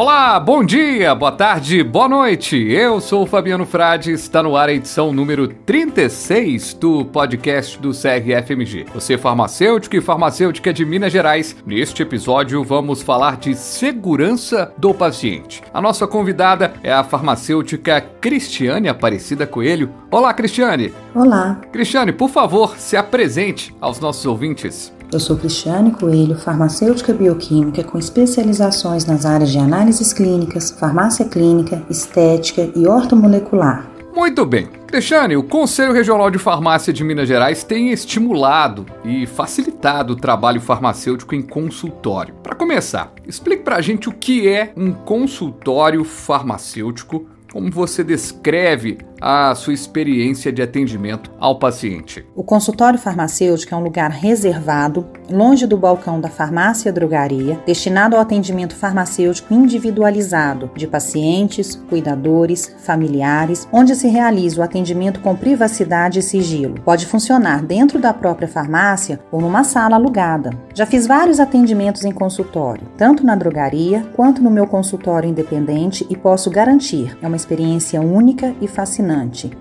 Olá, bom dia, boa tarde, boa noite. Eu sou o Fabiano Frade, está no ar a edição número 36 do podcast do CRFMG. Você farmacêutico e farmacêutica de Minas Gerais. Neste episódio vamos falar de segurança do paciente. A nossa convidada é a farmacêutica Cristiane Aparecida Coelho. Olá, Cristiane. Olá. Cristiane, por favor, se apresente aos nossos ouvintes. Eu sou Cristiane Coelho, farmacêutica bioquímica com especializações nas áreas de análises clínicas, farmácia clínica, estética e ortomolecular. Muito bem. Cristiane, o Conselho Regional de Farmácia de Minas Gerais tem estimulado e facilitado o trabalho farmacêutico em consultório. Para começar, explique para a gente o que é um consultório farmacêutico, como você descreve a sua experiência de atendimento ao paciente. O consultório farmacêutico é um lugar reservado, longe do balcão da farmácia drogaria, destinado ao atendimento farmacêutico individualizado de pacientes, cuidadores, familiares, onde se realiza o atendimento com privacidade e sigilo. Pode funcionar dentro da própria farmácia ou numa sala alugada. Já fiz vários atendimentos em consultório, tanto na drogaria quanto no meu consultório independente e posso garantir, é uma experiência única e fascinante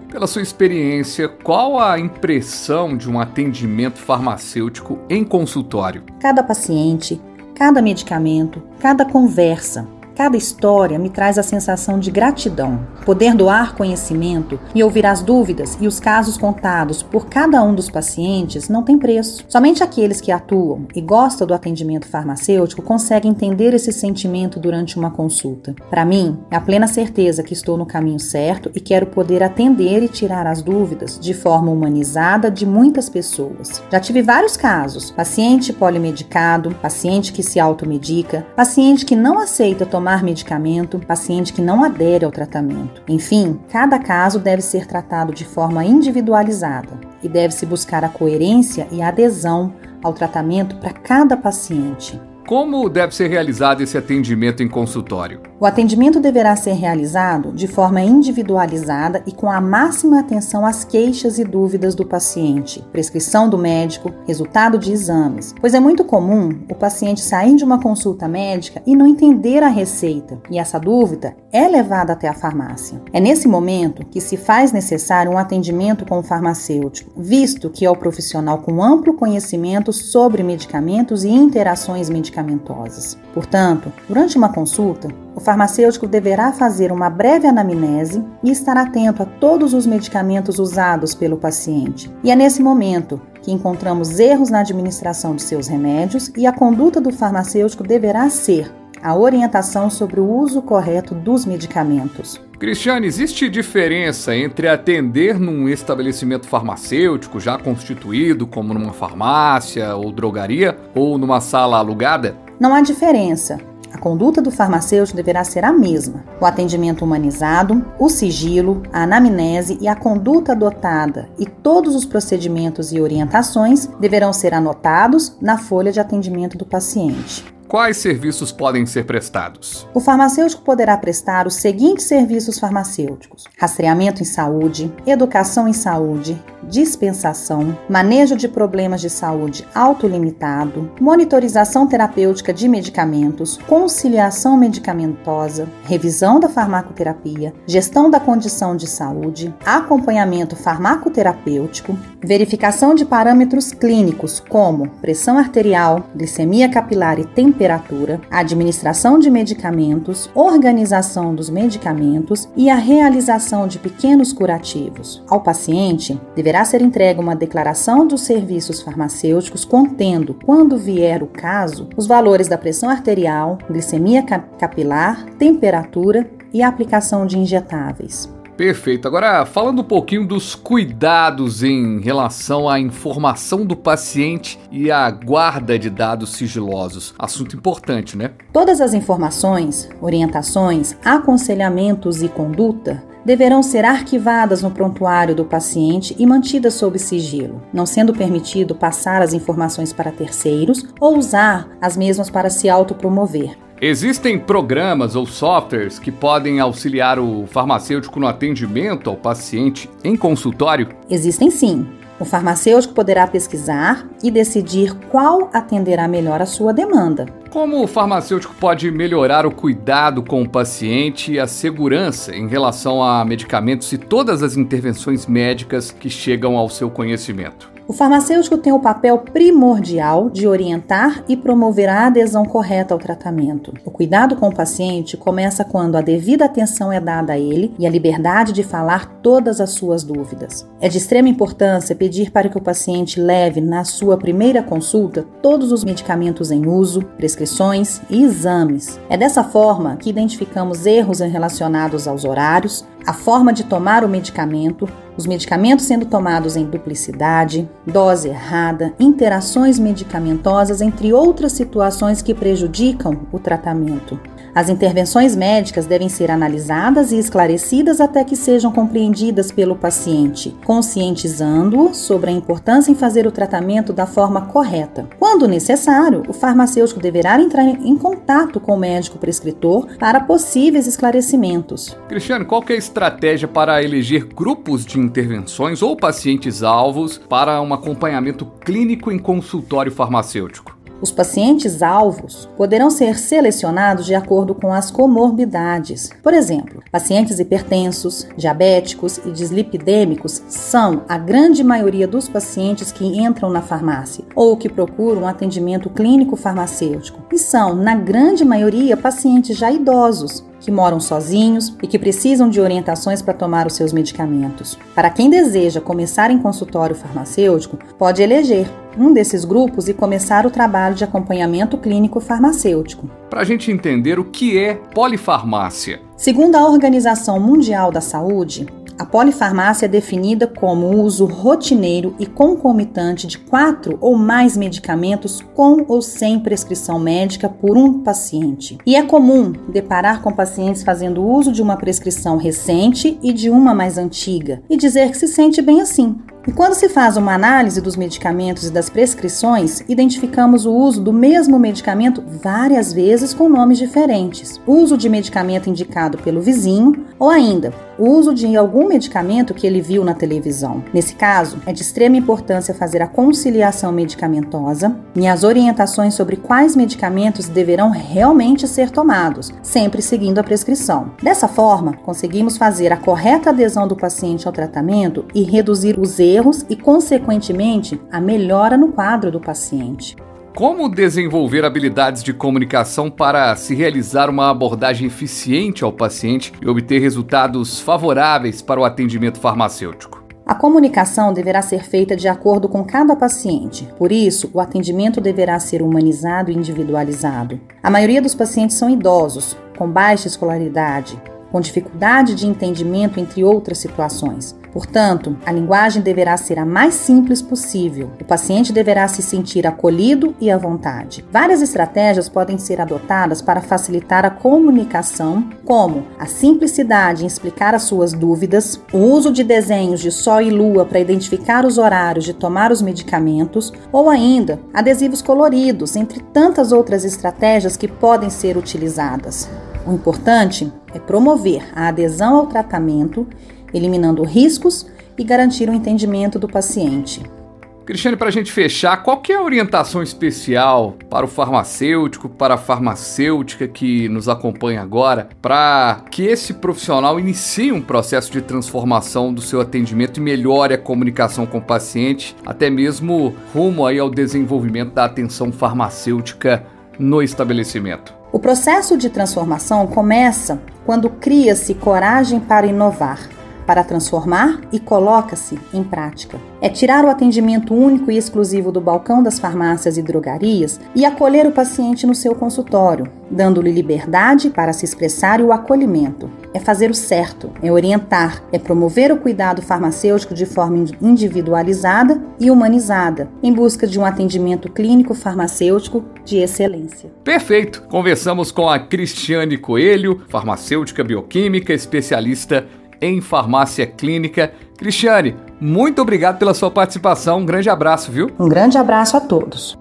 Pela sua experiência, qual a impressão de um atendimento farmacêutico em consultório? Cada paciente, cada medicamento, cada conversa Cada história me traz a sensação de gratidão. Poder doar conhecimento e ouvir as dúvidas e os casos contados por cada um dos pacientes não tem preço. Somente aqueles que atuam e gostam do atendimento farmacêutico conseguem entender esse sentimento durante uma consulta. Para mim, é a plena certeza que estou no caminho certo e quero poder atender e tirar as dúvidas de forma humanizada de muitas pessoas. Já tive vários casos: paciente polimedicado, paciente que se automedica, paciente que não aceita tomar tomar medicamento, paciente que não adere ao tratamento. Enfim, cada caso deve ser tratado de forma individualizada e deve-se buscar a coerência e a adesão ao tratamento para cada paciente. Como deve ser realizado esse atendimento em consultório? O atendimento deverá ser realizado de forma individualizada e com a máxima atenção às queixas e dúvidas do paciente, prescrição do médico, resultado de exames, pois é muito comum o paciente sair de uma consulta médica e não entender a receita, e essa dúvida é levada até a farmácia. É nesse momento que se faz necessário um atendimento com o farmacêutico, visto que é o profissional com amplo conhecimento sobre medicamentos e interações medicamentosas. Portanto, durante uma consulta, o farmacêutico deverá fazer uma breve anamnese e estar atento a todos os medicamentos usados pelo paciente. E é nesse momento que encontramos erros na administração de seus remédios e a conduta do farmacêutico deverá ser a orientação sobre o uso correto dos medicamentos. Cristiane, existe diferença entre atender num estabelecimento farmacêutico já constituído, como numa farmácia ou drogaria, ou numa sala alugada? Não há diferença. A conduta do farmacêutico deverá ser a mesma: o atendimento humanizado, o sigilo, a anamnese e a conduta adotada, e todos os procedimentos e orientações deverão ser anotados na folha de atendimento do paciente. Quais serviços podem ser prestados? O farmacêutico poderá prestar os seguintes serviços farmacêuticos: rastreamento em saúde, educação em saúde, dispensação, manejo de problemas de saúde autolimitado, monitorização terapêutica de medicamentos, conciliação medicamentosa, revisão da farmacoterapia, gestão da condição de saúde, acompanhamento farmacoterapêutico, verificação de parâmetros clínicos como pressão arterial, glicemia capilar e temperatura temperatura, administração de medicamentos, organização dos medicamentos e a realização de pequenos curativos. Ao paciente, deverá ser entregue uma declaração dos serviços farmacêuticos contendo, quando vier o caso, os valores da pressão arterial, glicemia capilar, temperatura e aplicação de injetáveis. Perfeito. Agora, falando um pouquinho dos cuidados em relação à informação do paciente e à guarda de dados sigilosos. Assunto importante, né? Todas as informações, orientações, aconselhamentos e conduta deverão ser arquivadas no prontuário do paciente e mantidas sob sigilo, não sendo permitido passar as informações para terceiros ou usar as mesmas para se autopromover. Existem programas ou softwares que podem auxiliar o farmacêutico no atendimento ao paciente em consultório? Existem sim. O farmacêutico poderá pesquisar e decidir qual atenderá melhor a sua demanda. Como o farmacêutico pode melhorar o cuidado com o paciente e a segurança em relação a medicamentos e todas as intervenções médicas que chegam ao seu conhecimento? O farmacêutico tem o papel primordial de orientar e promover a adesão correta ao tratamento. O cuidado com o paciente começa quando a devida atenção é dada a ele e a liberdade de falar todas as suas dúvidas. É de extrema importância pedir para que o paciente leve na sua primeira consulta todos os medicamentos em uso, prescrições e exames. É dessa forma que identificamos erros relacionados aos horários, a forma de tomar o medicamento, os medicamentos sendo tomados em duplicidade, dose errada, interações medicamentosas, entre outras situações que prejudicam o tratamento. As intervenções médicas devem ser analisadas e esclarecidas até que sejam compreendidas pelo paciente, conscientizando-o sobre a importância em fazer o tratamento da forma correta. Quando necessário, o farmacêutico deverá entrar em contato com o médico prescritor para possíveis esclarecimentos. Cristiano, qual é a estratégia para eleger grupos de intervenções ou pacientes-alvos para um acompanhamento clínico em consultório farmacêutico? Os pacientes alvos poderão ser selecionados de acordo com as comorbidades. Por exemplo, pacientes hipertensos, diabéticos e dislipidêmicos são a grande maioria dos pacientes que entram na farmácia ou que procuram atendimento clínico farmacêutico e são, na grande maioria, pacientes já idosos que moram sozinhos e que precisam de orientações para tomar os seus medicamentos. Para quem deseja começar em consultório farmacêutico, pode eleger um desses grupos e começar o trabalho de acompanhamento clínico farmacêutico. Para a gente entender o que é polifarmácia. Segundo a Organização Mundial da Saúde, a polifarmácia é definida como o uso rotineiro e concomitante de quatro ou mais medicamentos com ou sem prescrição médica por um paciente. E é comum deparar com pacientes fazendo uso de uma prescrição recente e de uma mais antiga e dizer que se sente bem assim. E quando se faz uma análise dos medicamentos e das prescrições, identificamos o uso do mesmo medicamento várias vezes com nomes diferentes. Uso de medicamento indicado pelo vizinho ou ainda uso de algum medicamento que ele viu na televisão. Nesse caso, é de extrema importância fazer a conciliação medicamentosa e as orientações sobre quais medicamentos deverão realmente ser tomados, sempre seguindo a prescrição. Dessa forma, conseguimos fazer a correta adesão do paciente ao tratamento e reduzir os erros e, consequentemente, a melhora no quadro do paciente. Como desenvolver habilidades de comunicação para se realizar uma abordagem eficiente ao paciente e obter resultados favoráveis para o atendimento farmacêutico? A comunicação deverá ser feita de acordo com cada paciente, por isso, o atendimento deverá ser humanizado e individualizado. A maioria dos pacientes são idosos, com baixa escolaridade, com dificuldade de entendimento, entre outras situações. Portanto, a linguagem deverá ser a mais simples possível. O paciente deverá se sentir acolhido e à vontade. Várias estratégias podem ser adotadas para facilitar a comunicação, como a simplicidade em explicar as suas dúvidas, o uso de desenhos de sol e lua para identificar os horários de tomar os medicamentos, ou ainda adesivos coloridos, entre tantas outras estratégias que podem ser utilizadas. O importante é promover a adesão ao tratamento eliminando riscos e garantir o entendimento do paciente. Cristiane, para a gente fechar, qual é a orientação especial para o farmacêutico, para a farmacêutica que nos acompanha agora, para que esse profissional inicie um processo de transformação do seu atendimento e melhore a comunicação com o paciente, até mesmo rumo aí ao desenvolvimento da atenção farmacêutica no estabelecimento? O processo de transformação começa quando cria-se coragem para inovar para transformar e coloca-se em prática. É tirar o atendimento único e exclusivo do balcão das farmácias e drogarias e acolher o paciente no seu consultório, dando-lhe liberdade para se expressar e o acolhimento. É fazer o certo, é orientar, é promover o cuidado farmacêutico de forma individualizada e humanizada, em busca de um atendimento clínico farmacêutico de excelência. Perfeito! Conversamos com a Cristiane Coelho, farmacêutica bioquímica, especialista em farmácia clínica. Cristiane, muito obrigado pela sua participação. Um grande abraço, viu? Um grande abraço a todos.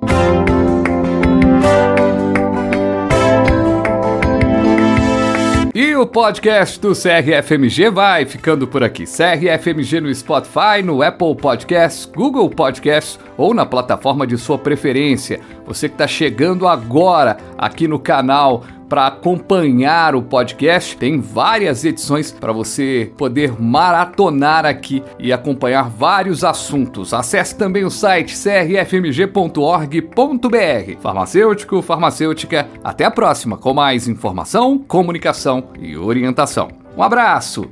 E o podcast do CRFMG vai ficando por aqui. CRFMG no Spotify, no Apple Podcasts, Google Podcasts ou na plataforma de sua preferência. Você que está chegando agora aqui no canal para acompanhar o podcast. Tem várias edições para você poder maratonar aqui e acompanhar vários assuntos. Acesse também o site crfmg.org.br. Farmacêutico, farmacêutica, até a próxima com mais informação, comunicação e orientação. Um abraço!